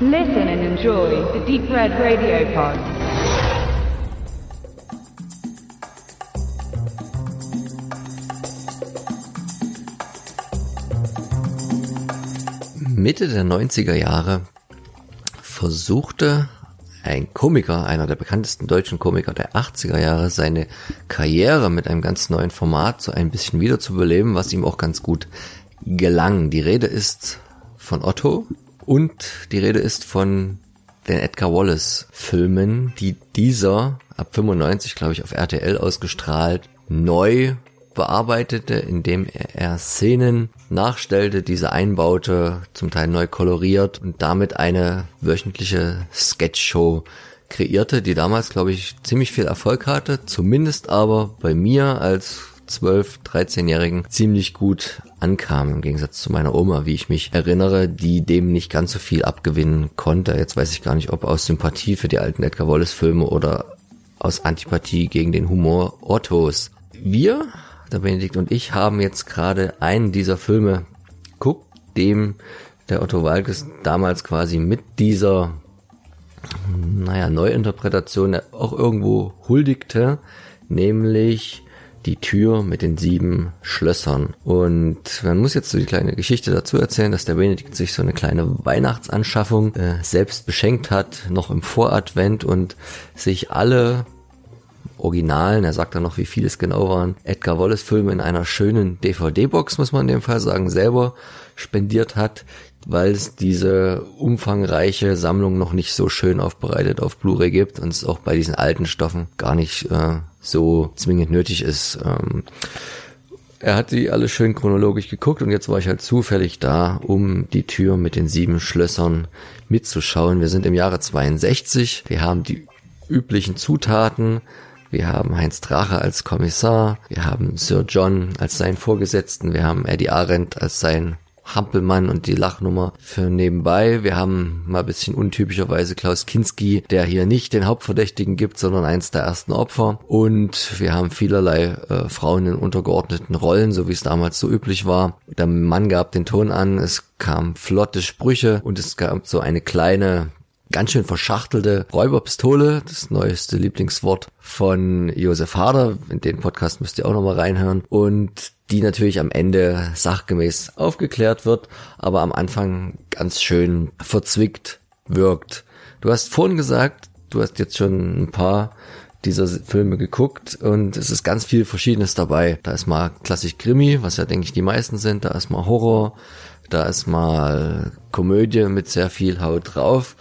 Listen and enjoy the Deep Red Radio Pod. Mitte der 90er Jahre versuchte ein Komiker, einer der bekanntesten deutschen Komiker der 80er Jahre, seine Karriere mit einem ganz neuen Format so ein bisschen wiederzubeleben, was ihm auch ganz gut gelang. Die Rede ist von Otto und die Rede ist von den Edgar Wallace Filmen, die dieser ab 95, glaube ich, auf RTL ausgestrahlt, neu bearbeitete, indem er Szenen nachstellte, diese einbaute, zum Teil neu koloriert und damit eine wöchentliche Sketchshow kreierte, die damals, glaube ich, ziemlich viel Erfolg hatte, zumindest aber bei mir als 12, 13-Jährigen ziemlich gut ankam, im Gegensatz zu meiner Oma, wie ich mich erinnere, die dem nicht ganz so viel abgewinnen konnte. Jetzt weiß ich gar nicht, ob aus Sympathie für die alten Edgar Wallace-Filme oder aus Antipathie gegen den Humor Ottos. Wir der Benedikt und ich haben jetzt gerade einen dieser Filme guckt, dem der Otto Walkes damals quasi mit dieser, naja, Neuinterpretation auch irgendwo huldigte, nämlich die Tür mit den sieben Schlössern. Und man muss jetzt so die kleine Geschichte dazu erzählen, dass der Benedikt sich so eine kleine Weihnachtsanschaffung äh, selbst beschenkt hat, noch im Voradvent und sich alle Originalen, er sagt dann noch, wie viele es genau waren, Edgar Wallace Filme in einer schönen DVD-Box, muss man in dem Fall sagen, selber spendiert hat, weil es diese umfangreiche Sammlung noch nicht so schön aufbereitet auf Blu-ray gibt und es auch bei diesen alten Stoffen gar nicht äh, so zwingend nötig ist. Ähm, er hat die alle schön chronologisch geguckt und jetzt war ich halt zufällig da, um die Tür mit den sieben Schlössern mitzuschauen. Wir sind im Jahre 62, wir haben die üblichen Zutaten, wir haben Heinz Drache als Kommissar, wir haben Sir John als seinen Vorgesetzten, wir haben Eddie Arendt als sein Hampelmann und die Lachnummer für nebenbei. Wir haben mal ein bisschen untypischerweise Klaus Kinski, der hier nicht den Hauptverdächtigen gibt, sondern eins der ersten Opfer. Und wir haben vielerlei äh, Frauen in untergeordneten Rollen, so wie es damals so üblich war. Der Mann gab den Ton an, es kam flotte Sprüche und es gab so eine kleine ganz schön verschachtelte Räuberpistole, das neueste Lieblingswort von Josef Harder. In den Podcast müsst ihr auch nochmal reinhören. Und die natürlich am Ende sachgemäß aufgeklärt wird, aber am Anfang ganz schön verzwickt wirkt. Du hast vorhin gesagt, du hast jetzt schon ein paar dieser Filme geguckt und es ist ganz viel Verschiedenes dabei. Da ist mal klassisch Krimi, was ja denke ich die meisten sind, da ist mal Horror, da ist mal Komödie mit sehr viel Haut drauf.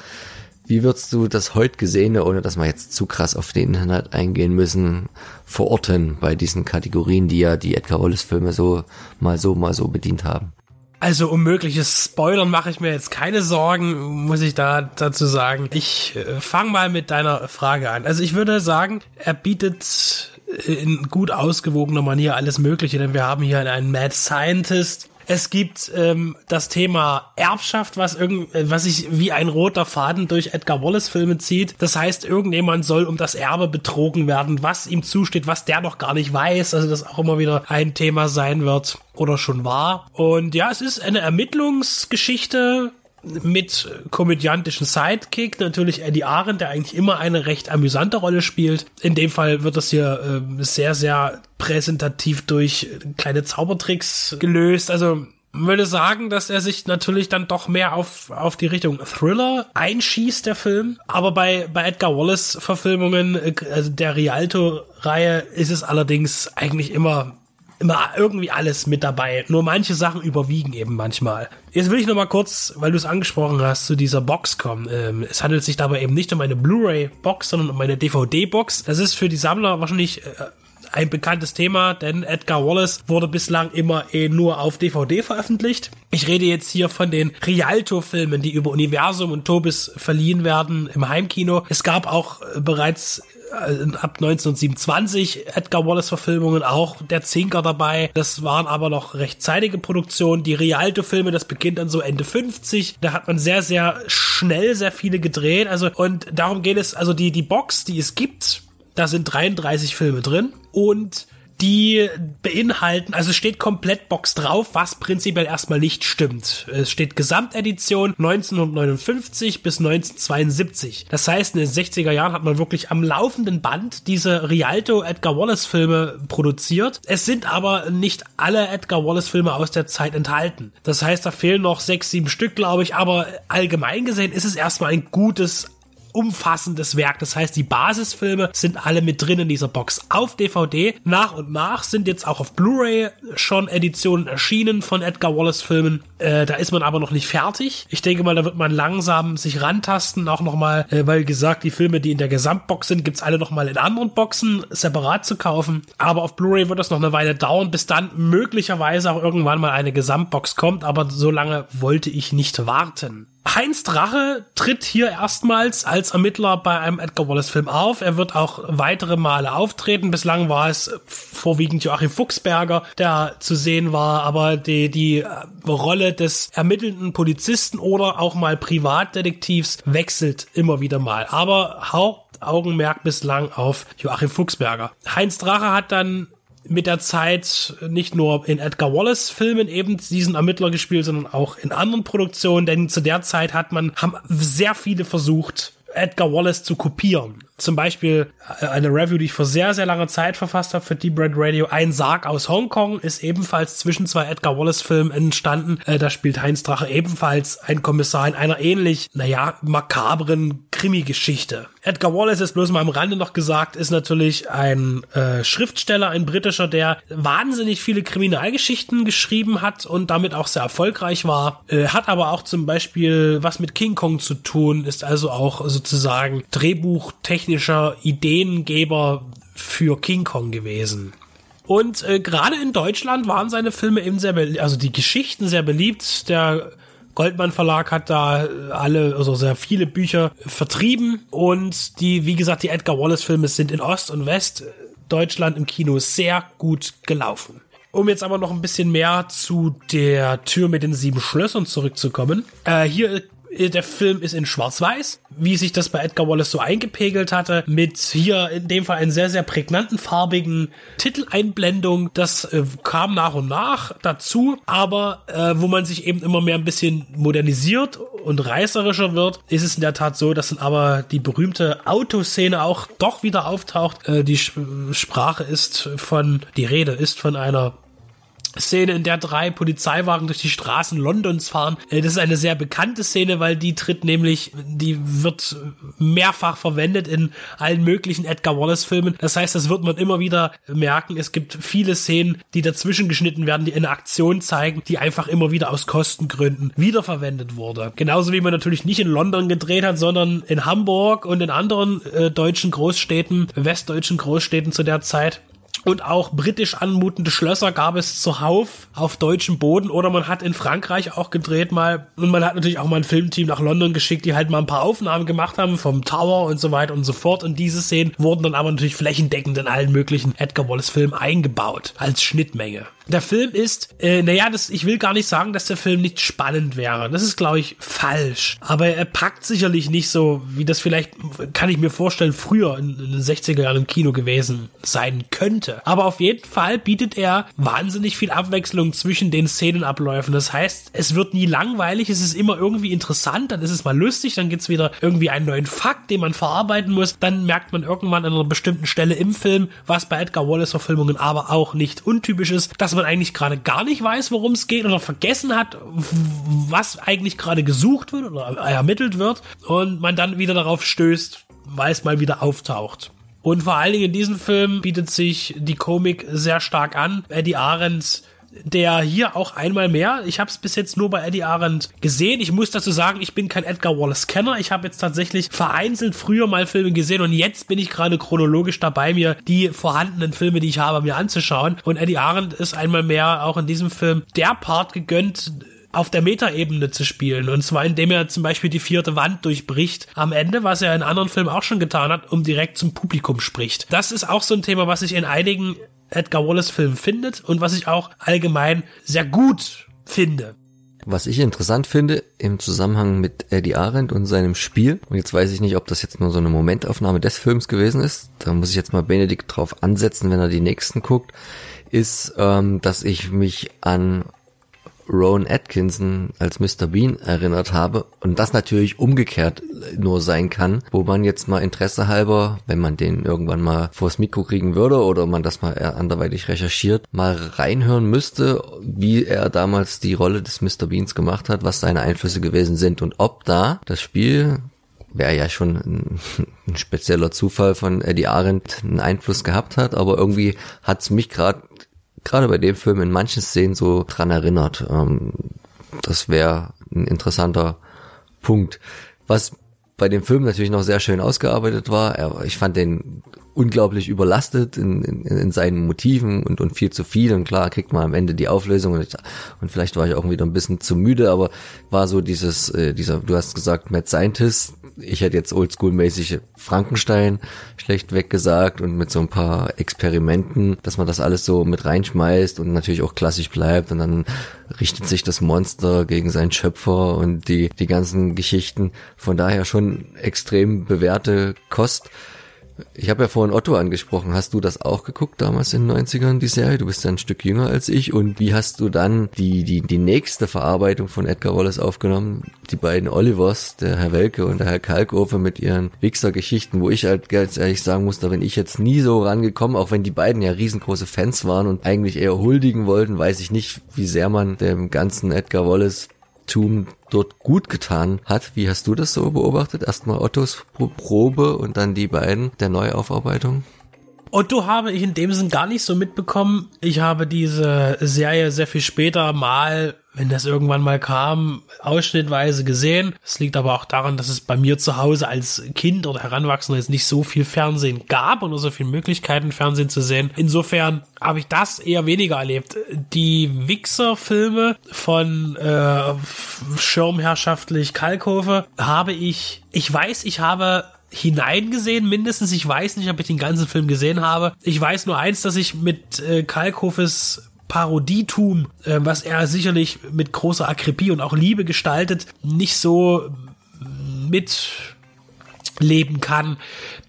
Wie würdest du das heute Gesehene, ohne dass wir jetzt zu krass auf den Inhalt eingehen müssen, verorten bei diesen Kategorien, die ja die Edgar Wallace Filme so mal so, mal so bedient haben? Also um mögliches Spoilern mache ich mir jetzt keine Sorgen, muss ich da dazu sagen. Ich äh, fange mal mit deiner Frage an. Also ich würde sagen, er bietet in gut ausgewogener Manier alles Mögliche, denn wir haben hier einen Mad Scientist, es gibt ähm, das Thema Erbschaft, was irgend, äh, was sich wie ein roter Faden durch Edgar Wallace Filme zieht. Das heißt, irgendjemand soll um das Erbe betrogen werden, was ihm zusteht, was der noch gar nicht weiß. Also das auch immer wieder ein Thema sein wird oder schon war. Und ja, es ist eine Ermittlungsgeschichte mit komödiantischen Sidekick, natürlich Eddie Arendt, der eigentlich immer eine recht amüsante Rolle spielt. In dem Fall wird das hier äh, sehr, sehr präsentativ durch kleine Zaubertricks gelöst. Also würde sagen, dass er sich natürlich dann doch mehr auf, auf die Richtung Thriller einschießt, der Film. Aber bei, bei Edgar Wallace Verfilmungen, äh, also der Rialto-Reihe, ist es allerdings eigentlich immer immer irgendwie alles mit dabei. Nur manche Sachen überwiegen eben manchmal. Jetzt will ich noch mal kurz, weil du es angesprochen hast, zu dieser Box kommen. Ähm, es handelt sich dabei eben nicht um eine Blu-ray-Box, sondern um eine DVD-Box. Das ist für die Sammler wahrscheinlich äh, ein bekanntes Thema, denn Edgar Wallace wurde bislang immer eh nur auf DVD veröffentlicht. Ich rede jetzt hier von den Rialto-Filmen, die über Universum und Tobis verliehen werden im Heimkino. Es gab auch äh, bereits ab 1927 Edgar Wallace Verfilmungen auch der Zinker dabei. Das waren aber noch recht zeitige Produktionen. Die Rialto Filme, das beginnt dann so Ende 50. Da hat man sehr, sehr schnell sehr viele gedreht. Also, und darum geht es, also die, die Box, die es gibt, da sind 33 Filme drin und die beinhalten, also steht komplett Box drauf, was prinzipiell erstmal nicht stimmt. Es steht Gesamtedition 1959 bis 1972. Das heißt, in den 60er Jahren hat man wirklich am laufenden Band diese Rialto Edgar Wallace Filme produziert. Es sind aber nicht alle Edgar Wallace Filme aus der Zeit enthalten. Das heißt, da fehlen noch sechs, sieben Stück, glaube ich, aber allgemein gesehen ist es erstmal ein gutes umfassendes Werk. Das heißt, die Basisfilme sind alle mit drin in dieser Box auf DVD. Nach und nach sind jetzt auch auf Blu-ray schon Editionen erschienen von Edgar Wallace Filmen. Äh, da ist man aber noch nicht fertig. Ich denke mal, da wird man langsam sich rantasten, auch nochmal, äh, weil gesagt, die Filme, die in der Gesamtbox sind, gibt's alle nochmal in anderen Boxen separat zu kaufen. Aber auf Blu-ray wird das noch eine Weile dauern, bis dann möglicherweise auch irgendwann mal eine Gesamtbox kommt. Aber so lange wollte ich nicht warten. Heinz Drache tritt hier erstmals als Ermittler bei einem Edgar Wallace Film auf. Er wird auch weitere Male auftreten. Bislang war es vorwiegend Joachim Fuchsberger, der zu sehen war, aber die, die Rolle des ermittelnden Polizisten oder auch mal Privatdetektivs wechselt immer wieder mal. Aber Hauptaugenmerk bislang auf Joachim Fuchsberger. Heinz Drache hat dann mit der Zeit nicht nur in Edgar Wallace Filmen eben diesen Ermittler gespielt, sondern auch in anderen Produktionen, denn zu der Zeit hat man, haben sehr viele versucht, Edgar Wallace zu kopieren. Zum Beispiel äh, eine Review, die ich vor sehr, sehr langer Zeit verfasst habe für Deep Red Radio. Ein Sarg aus Hongkong ist ebenfalls zwischen zwei Edgar Wallace-Filmen entstanden. Äh, da spielt Heinz Drache ebenfalls ein Kommissar in einer ähnlich, naja, makabren Krimi-Geschichte. Edgar Wallace ist bloß mal am Rande noch gesagt, ist natürlich ein äh, Schriftsteller, ein britischer, der wahnsinnig viele Kriminalgeschichten geschrieben hat und damit auch sehr erfolgreich war. Äh, hat aber auch zum Beispiel was mit King Kong zu tun, ist also auch sozusagen drehbuchtechnischer Ideengeber für King Kong gewesen. Und äh, gerade in Deutschland waren seine Filme eben sehr, also die Geschichten sehr beliebt. Der Goldmann Verlag hat da alle, also sehr viele Bücher vertrieben und die, wie gesagt, die Edgar Wallace Filme sind in Ost und West Deutschland im Kino sehr gut gelaufen. Um jetzt aber noch ein bisschen mehr zu der Tür mit den sieben Schlössern zurückzukommen. Äh, hier äh, der Film ist in Schwarz-Weiß, wie sich das bei Edgar Wallace so eingepegelt hatte, mit hier in dem Fall einen sehr, sehr prägnanten farbigen Titeleinblendung. Das äh, kam nach und nach dazu, aber äh, wo man sich eben immer mehr ein bisschen modernisiert und reißerischer wird, ist es in der Tat so, dass dann aber die berühmte Autoszene auch doch wieder auftaucht. Äh, die Sprache ist von, die Rede ist von einer Szene, in der drei Polizeiwagen durch die Straßen Londons fahren. Äh, das ist eine sehr bekannte Szene, weil die tritt nämlich, die wird mehrfach verwendet in allen möglichen Edgar Wallace Filmen. Das heißt, das wird man immer wieder merken. Es gibt viele Szenen, die dazwischen geschnitten werden, die eine Aktion zeigen, die einfach immer wieder aus Kostengründen wiederverwendet wurde. Genauso wie man natürlich nicht in London gedreht hat, sondern in Hamburg und in anderen äh, deutschen Großstädten, westdeutschen Großstädten zu der Zeit und auch britisch anmutende Schlösser gab es zuhauf auf deutschem Boden. Oder man hat in Frankreich auch gedreht mal. Und man hat natürlich auch mal ein Filmteam nach London geschickt, die halt mal ein paar Aufnahmen gemacht haben vom Tower und so weiter und so fort. Und diese Szenen wurden dann aber natürlich flächendeckend in allen möglichen Edgar Wallace Filmen eingebaut als Schnittmenge. Der Film ist, äh, naja, das, ich will gar nicht sagen, dass der Film nicht spannend wäre. Das ist, glaube ich, falsch. Aber er packt sicherlich nicht so, wie das vielleicht, kann ich mir vorstellen, früher in, in den 60er Jahren im Kino gewesen sein könnte. Aber auf jeden Fall bietet er wahnsinnig viel Abwechslung zwischen den Szenenabläufen. Das heißt, es wird nie langweilig, es ist immer irgendwie interessant, dann ist es mal lustig, dann gibt's wieder irgendwie einen neuen Fakt, den man verarbeiten muss. Dann merkt man irgendwann an einer bestimmten Stelle im Film, was bei Edgar Wallace Verfilmungen aber auch nicht untypisch ist, dass man eigentlich gerade gar nicht weiß, worum es geht oder vergessen hat, was eigentlich gerade gesucht wird oder ermittelt wird und man dann wieder darauf stößt, weil es mal wieder auftaucht. Und vor allen Dingen in diesem Film bietet sich die Komik sehr stark an. Eddie Ahrens der hier auch einmal mehr, ich habe es bis jetzt nur bei Eddie Arendt gesehen. Ich muss dazu sagen, ich bin kein Edgar Wallace-Kenner. Ich habe jetzt tatsächlich vereinzelt früher mal Filme gesehen und jetzt bin ich gerade chronologisch dabei, mir die vorhandenen Filme, die ich habe, mir anzuschauen. Und Eddie Arendt ist einmal mehr auch in diesem Film der Part gegönnt, auf der Metaebene zu spielen. Und zwar indem er zum Beispiel die vierte Wand durchbricht am Ende, was er in anderen Filmen auch schon getan hat, um direkt zum Publikum spricht. Das ist auch so ein Thema, was ich in einigen Edgar Wallace Film findet und was ich auch allgemein sehr gut finde. Was ich interessant finde im Zusammenhang mit Eddie Arendt und seinem Spiel, und jetzt weiß ich nicht, ob das jetzt nur so eine Momentaufnahme des Films gewesen ist, da muss ich jetzt mal Benedikt drauf ansetzen, wenn er die nächsten guckt, ist, ähm, dass ich mich an Rowan Atkinson als Mr. Bean erinnert habe und das natürlich umgekehrt nur sein kann, wo man jetzt mal Interesse halber, wenn man den irgendwann mal vors Mikro kriegen würde oder man das mal anderweitig recherchiert, mal reinhören müsste, wie er damals die Rolle des Mr. Beans gemacht hat, was seine Einflüsse gewesen sind und ob da das Spiel wäre ja schon ein, ein, spezieller Zufall von Eddie Arendt einen Einfluss gehabt hat, aber irgendwie hat's mich gerade gerade bei dem Film in manchen Szenen so dran erinnert. Ähm, das wäre ein interessanter Punkt. Was bei dem Film natürlich noch sehr schön ausgearbeitet war. Er, ich fand den unglaublich überlastet in, in, in seinen Motiven und, und viel zu viel. Und klar kriegt man am Ende die Auflösung und, ich, und vielleicht war ich auch wieder ein bisschen zu müde, aber war so dieses, äh, dieser, du hast gesagt, Mad Scientist, ich hätte jetzt oldschool-mäßig Frankenstein schlecht weggesagt und mit so ein paar Experimenten, dass man das alles so mit reinschmeißt und natürlich auch klassisch bleibt und dann richtet sich das Monster gegen seinen Schöpfer und die, die ganzen Geschichten. Von daher schon extrem bewährte Kost. Ich habe ja vorhin Otto angesprochen. Hast du das auch geguckt damals in den 90ern, die Serie? Du bist ja ein Stück jünger als ich. Und wie hast du dann die, die, die nächste Verarbeitung von Edgar Wallace aufgenommen? Die beiden Olivers, der Herr Welke und der Herr Kalkofe mit ihren Wichser-Geschichten, wo ich halt ganz ehrlich sagen muss, da bin ich jetzt nie so rangekommen, auch wenn die beiden ja riesengroße Fans waren und eigentlich eher huldigen wollten, weiß ich nicht, wie sehr man dem ganzen Edgar Wallace Tum dort gut getan hat. Wie hast du das so beobachtet? Erstmal Ottos Probe und dann die beiden der Neuaufarbeitung? Otto habe ich in dem Sinn gar nicht so mitbekommen. Ich habe diese Serie sehr viel später mal wenn das irgendwann mal kam, ausschnittweise gesehen. Es liegt aber auch daran, dass es bei mir zu Hause als Kind oder Heranwachsender jetzt nicht so viel Fernsehen gab und so viele Möglichkeiten, Fernsehen zu sehen. Insofern habe ich das eher weniger erlebt. Die Wichser-Filme von äh, Schirmherrschaftlich Kalkofe habe ich, ich weiß, ich habe hineingesehen, mindestens. Ich weiß nicht, ob ich den ganzen Film gesehen habe. Ich weiß nur eins, dass ich mit äh, Kalkhofes Parodietum, äh, was er sicherlich mit großer Akribie und auch Liebe gestaltet, nicht so mit leben kann.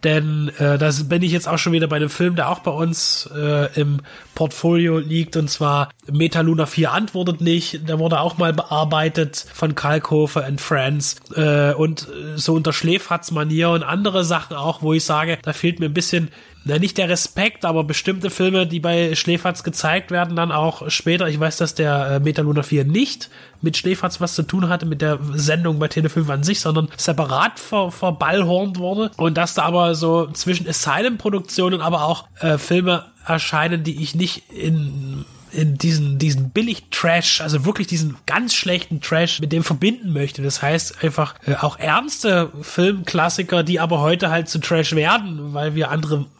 Denn äh, das bin ich jetzt auch schon wieder bei einem Film, der auch bei uns äh, im Portfolio liegt, und zwar Metaluna 4 antwortet nicht. Der wurde auch mal bearbeitet von Kalkofer and Friends. Äh, und so unter Schläferz-Manier und andere Sachen auch, wo ich sage, da fehlt mir ein bisschen na, nicht der Respekt, aber bestimmte Filme, die bei Schläferz gezeigt werden, dann auch später. Ich weiß, dass der äh, Metaluna 4 nicht mit Schläferz was zu tun hatte, mit der Sendung bei Tele5 an sich, sondern separat ver, verballhornt wurde. Und dass da aber so zwischen Asylum-Produktionen aber auch äh, Filme erscheinen, die ich nicht in in diesen, diesen Billig-Trash, also wirklich diesen ganz schlechten Trash mit dem verbinden möchte. Das heißt einfach äh, auch ernste Filmklassiker, die aber heute halt zu Trash werden, weil wir andere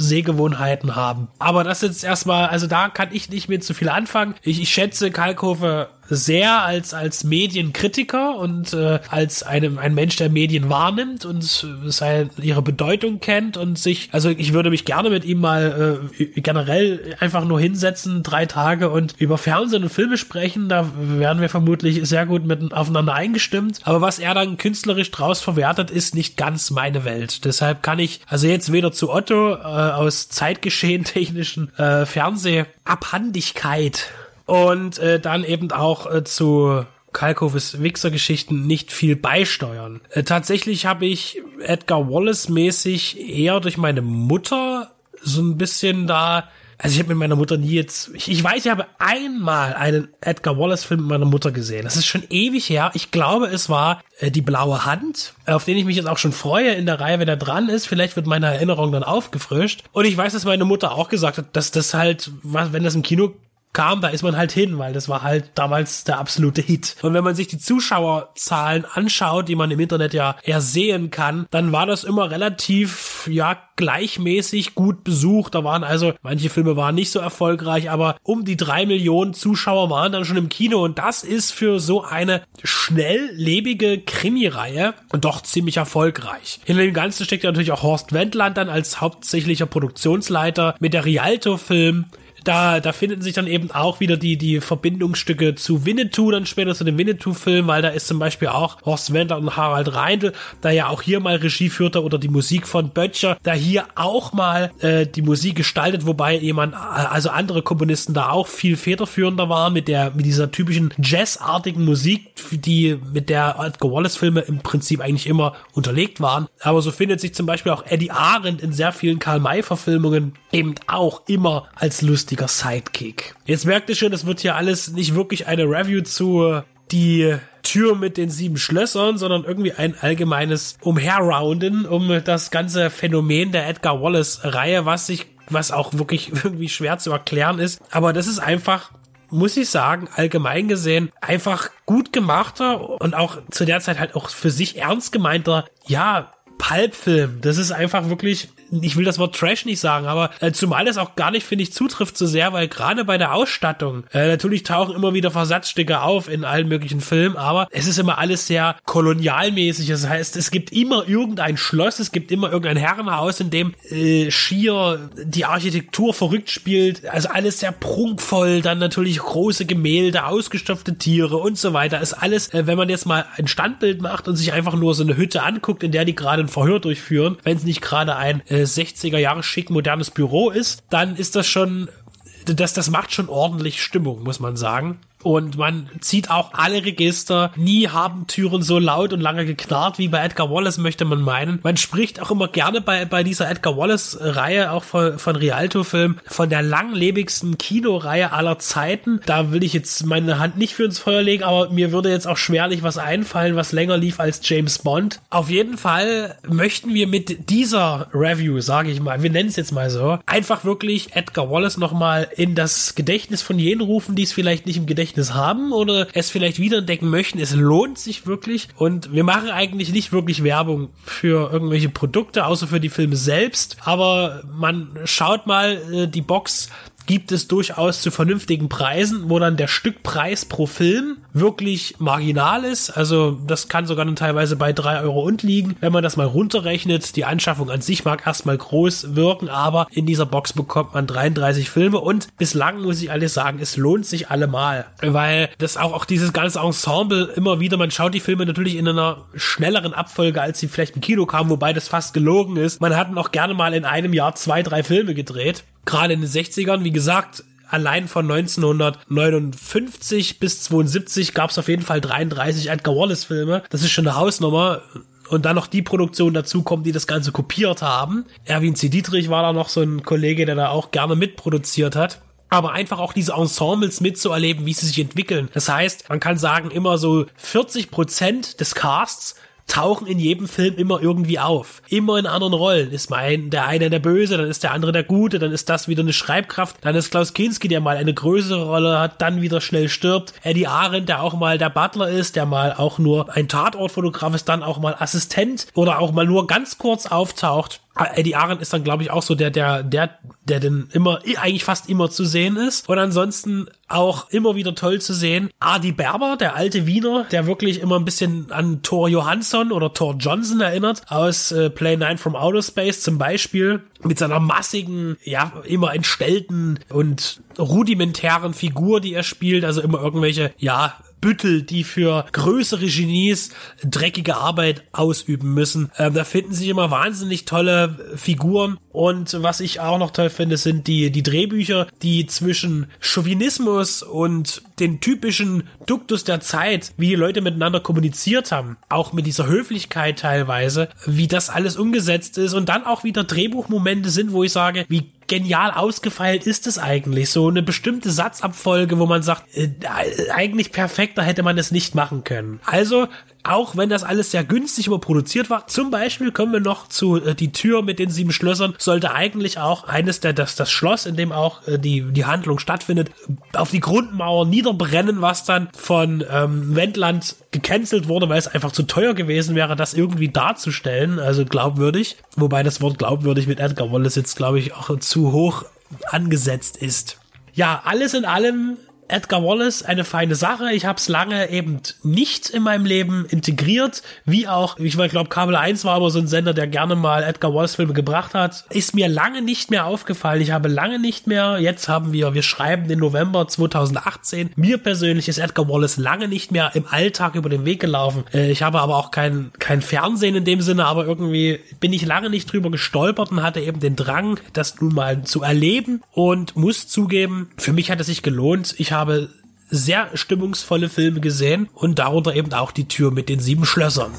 Sehgewohnheiten haben. Aber das jetzt erstmal, also da kann ich nicht mehr zu viel anfangen. Ich, ich schätze Kalkofe sehr als, als Medienkritiker und äh, als einem, ein Mensch, der Medien wahrnimmt und seine, ihre Bedeutung kennt und sich, also ich würde mich gerne mit ihm mal äh, generell einfach nur hinsetzen, drei Tage und über Fernsehen und Filme sprechen. Da werden wir vermutlich sehr gut mit aufeinander eingestimmt. Aber was er dann künstlerisch draus verwertet, ist nicht ganz meine Welt. Deshalb kann ich also jetzt weder zu Otto äh, aus Zeitgeschehen technischen äh, Fernsehabhandigkeit und äh, dann eben auch äh, zu Kalkoves Wichser-Geschichten nicht viel beisteuern. Äh, tatsächlich habe ich Edgar Wallace mäßig eher durch meine Mutter so ein bisschen da also ich habe mit meiner Mutter nie jetzt, ich, ich weiß, ich habe einmal einen Edgar Wallace-Film mit meiner Mutter gesehen. Das ist schon ewig her. Ich glaube, es war äh, Die blaue Hand, auf den ich mich jetzt auch schon freue in der Reihe, wenn er dran ist. Vielleicht wird meine Erinnerung dann aufgefrischt. Und ich weiß, dass meine Mutter auch gesagt hat, dass das halt, was, wenn das im Kino kam, da ist man halt hin, weil das war halt damals der absolute Hit. Und wenn man sich die Zuschauerzahlen anschaut, die man im Internet ja eher sehen kann, dann war das immer relativ, ja, gleichmäßig gut besucht. Da waren also, manche Filme waren nicht so erfolgreich, aber um die drei Millionen Zuschauer waren dann schon im Kino und das ist für so eine schnelllebige Krimireihe doch ziemlich erfolgreich. Hinter dem Ganzen steckt ja natürlich auch Horst Wendland dann als hauptsächlicher Produktionsleiter mit der Rialto-Film da, da finden sich dann eben auch wieder die, die Verbindungsstücke zu Winnetou, dann später zu dem Winnetou-Film, weil da ist zum Beispiel auch Horst Wendler und Harald Reindl, da ja auch hier mal Regie führte oder die Musik von Böttcher, da hier auch mal äh, die Musik gestaltet, wobei jemand, also andere Komponisten da auch viel federführender waren mit der, mit dieser typischen Jazzartigen Musik, die mit der Edgar Wallace-Filme im Prinzip eigentlich immer unterlegt waren. Aber so findet sich zum Beispiel auch Eddie Arendt in sehr vielen Karl-May-Verfilmungen eben auch immer als lustiger Sidekick. Jetzt merkt ihr schon, es wird hier alles nicht wirklich eine Review zu die Tür mit den sieben Schlössern, sondern irgendwie ein allgemeines Umherrounden um das ganze Phänomen der Edgar Wallace Reihe, was sich, was auch wirklich irgendwie schwer zu erklären ist. Aber das ist einfach muss ich sagen, allgemein gesehen einfach gut gemachter und auch zu der Zeit halt auch für sich ernst gemeinter, ja, Pulp-Film. Das ist einfach wirklich ich will das Wort Trash nicht sagen, aber äh, zumal das auch gar nicht, finde ich, zutrifft so sehr, weil gerade bei der Ausstattung, äh, natürlich tauchen immer wieder Versatzstücke auf in allen möglichen Filmen, aber es ist immer alles sehr kolonialmäßig. Das heißt, es gibt immer irgendein Schloss, es gibt immer irgendein Herrenhaus, in dem äh, schier die Architektur verrückt spielt. Also alles sehr prunkvoll, dann natürlich große Gemälde, ausgestopfte Tiere und so weiter. Ist alles, äh, wenn man jetzt mal ein Standbild macht und sich einfach nur so eine Hütte anguckt, in der die gerade ein Verhör durchführen, wenn es nicht gerade ein äh, 60er Jahre schick modernes Büro ist, dann ist das schon, das, das macht schon ordentlich Stimmung, muss man sagen. Und man zieht auch alle Register. Nie haben Türen so laut und lange geknarrt wie bei Edgar Wallace, möchte man meinen. Man spricht auch immer gerne bei, bei dieser Edgar Wallace-Reihe, auch von, von Rialto-Film, von der langlebigsten Kinoreihe aller Zeiten. Da will ich jetzt meine Hand nicht für ins Feuer legen, aber mir würde jetzt auch schwerlich was einfallen, was länger lief als James Bond. Auf jeden Fall möchten wir mit dieser Review, sage ich mal, wir nennen es jetzt mal so, einfach wirklich Edgar Wallace nochmal in das Gedächtnis von jenen rufen, die es vielleicht nicht im Gedächtnis Gedächtnis haben oder es vielleicht wiederentdecken möchten. Es lohnt sich wirklich und wir machen eigentlich nicht wirklich Werbung für irgendwelche Produkte, außer für die Filme selbst. Aber man schaut mal äh, die Box gibt es durchaus zu vernünftigen Preisen, wo dann der Stückpreis pro Film wirklich marginal ist. Also das kann sogar dann teilweise bei drei Euro und liegen. Wenn man das mal runterrechnet, die Anschaffung an sich mag erstmal groß wirken, aber in dieser Box bekommt man 33 Filme und bislang muss ich alles sagen, es lohnt sich allemal, weil das auch, auch dieses ganze Ensemble immer wieder, man schaut die Filme natürlich in einer schnelleren Abfolge, als sie vielleicht im Kino kamen, wobei das fast gelogen ist. Man hat auch gerne mal in einem Jahr zwei, drei Filme gedreht gerade in den 60ern, wie gesagt, allein von 1959 bis 72 gab es auf jeden Fall 33 Edgar Wallace Filme. Das ist schon eine Hausnummer. Und dann noch die Produktion dazu kommt, die das Ganze kopiert haben. Erwin C. Dietrich war da noch so ein Kollege, der da auch gerne mitproduziert hat aber einfach auch diese Ensembles mitzuerleben, wie sie sich entwickeln. Das heißt, man kann sagen, immer so 40 Prozent des Casts tauchen in jedem Film immer irgendwie auf. Immer in anderen Rollen. Ist mein, der eine der Böse, dann ist der andere der Gute, dann ist das wieder eine Schreibkraft, dann ist Klaus Kinski, der mal eine größere Rolle hat, dann wieder schnell stirbt. Eddie Arendt, der auch mal der Butler ist, der mal auch nur ein Tatortfotograf ist, dann auch mal Assistent oder auch mal nur ganz kurz auftaucht. Eddie Arendt ist dann, glaube ich, auch so der, der, der, der denn immer, eigentlich fast immer zu sehen ist. Und ansonsten auch immer wieder toll zu sehen. Adi Berber, der alte Wiener, der wirklich immer ein bisschen an Thor Johansson oder Thor Johnson erinnert, aus äh, Play 9 from Outer Space zum Beispiel, mit seiner massigen, ja, immer entstellten und rudimentären Figur, die er spielt, also immer irgendwelche, ja, Büttel, die für größere Genies dreckige Arbeit ausüben müssen. Ähm, da finden sich immer wahnsinnig tolle Figuren. Und was ich auch noch toll finde, sind die, die Drehbücher, die zwischen Chauvinismus und den typischen Duktus der Zeit, wie die Leute miteinander kommuniziert haben, auch mit dieser Höflichkeit teilweise, wie das alles umgesetzt ist und dann auch wieder Drehbuchmomente sind, wo ich sage, wie genial ausgefeilt ist es eigentlich? So eine bestimmte Satzabfolge, wo man sagt, äh, eigentlich perfekter hätte man es nicht machen können. Also auch wenn das alles sehr günstig überproduziert war. Zum Beispiel kommen wir noch zu äh, die Tür mit den sieben Schlössern. Sollte eigentlich auch eines der, das, das Schloss, in dem auch äh, die, die Handlung stattfindet, auf die Grundmauer niederbrennen, was dann von ähm, Wendland gecancelt wurde, weil es einfach zu teuer gewesen wäre, das irgendwie darzustellen. Also glaubwürdig. Wobei das Wort glaubwürdig mit Edgar Wallace jetzt, glaube ich, auch zu hoch angesetzt ist. Ja, alles in allem Edgar Wallace eine feine Sache. Ich habe es lange eben nicht in meinem Leben integriert, wie auch, ich glaube, Kabel 1 war aber so ein Sender, der gerne mal Edgar Wallace Filme gebracht hat. Ist mir lange nicht mehr aufgefallen. Ich habe lange nicht mehr, jetzt haben wir, wir schreiben den November 2018. Mir persönlich ist Edgar Wallace lange nicht mehr im Alltag über den Weg gelaufen. Äh, ich habe aber auch kein, kein Fernsehen in dem Sinne, aber irgendwie bin ich lange nicht drüber gestolpert und hatte eben den Drang, das nun mal zu erleben und muss zugeben, für mich hat es sich gelohnt. Ich habe sehr stimmungsvolle Filme gesehen und darunter eben auch die Tür mit den sieben Schlössern.